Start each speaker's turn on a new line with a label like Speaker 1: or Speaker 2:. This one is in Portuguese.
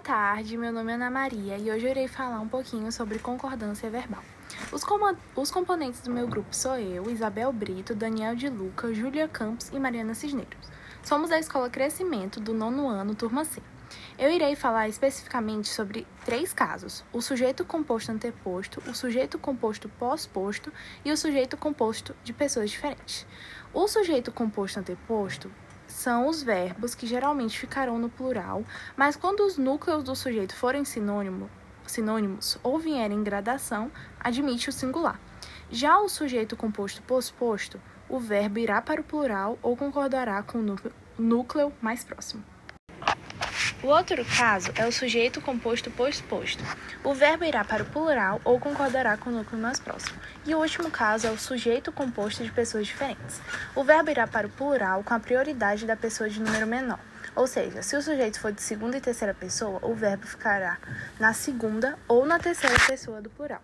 Speaker 1: tarde, meu nome é Ana Maria e hoje eu irei falar um pouquinho sobre concordância verbal. Os, os componentes do meu grupo sou eu, Isabel Brito, Daniel de Luca, Júlia Campos e Mariana Cisneiros. Somos da Escola Crescimento do nono ano, turma C. Eu irei falar especificamente sobre três casos: o sujeito composto anteposto, o sujeito composto pós-posto e o sujeito composto de pessoas diferentes. O sujeito composto anteposto são os verbos que geralmente ficarão no plural, mas quando os núcleos do sujeito forem sinônimo, sinônimos ou vierem em gradação, admite o singular. Já o sujeito composto posposto, o verbo irá para o plural ou concordará com o núcleo, núcleo mais próximo. O outro caso é o sujeito composto posposto. O verbo irá para o plural ou concordará com o núcleo mais próximo. E o último caso é o sujeito composto de pessoas diferentes. O verbo irá para o plural com a prioridade da pessoa de número menor. Ou seja, se o sujeito for de segunda e terceira pessoa, o verbo ficará na segunda ou na terceira pessoa do plural.